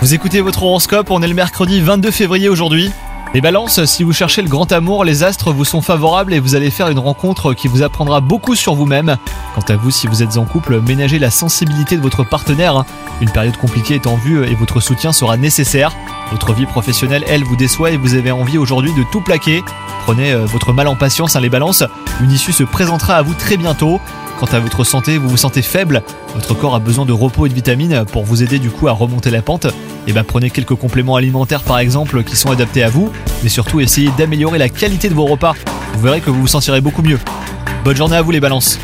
Vous écoutez votre horoscope, on est le mercredi 22 février aujourd'hui. Les balances, si vous cherchez le grand amour, les astres vous sont favorables et vous allez faire une rencontre qui vous apprendra beaucoup sur vous-même. Quant à vous, si vous êtes en couple, ménagez la sensibilité de votre partenaire. Une période compliquée est en vue et votre soutien sera nécessaire. Votre vie professionnelle, elle, vous déçoit et vous avez envie aujourd'hui de tout plaquer. Prenez euh, votre mal en patience, hein, les balances. Une issue se présentera à vous très bientôt. Quant à votre santé, vous vous sentez faible, votre corps a besoin de repos et de vitamines pour vous aider du coup à remonter la pente. Et bah prenez quelques compléments alimentaires par exemple qui sont adaptés à vous, mais surtout essayez d'améliorer la qualité de vos repas. Vous verrez que vous vous sentirez beaucoup mieux. Bonne journée à vous les balances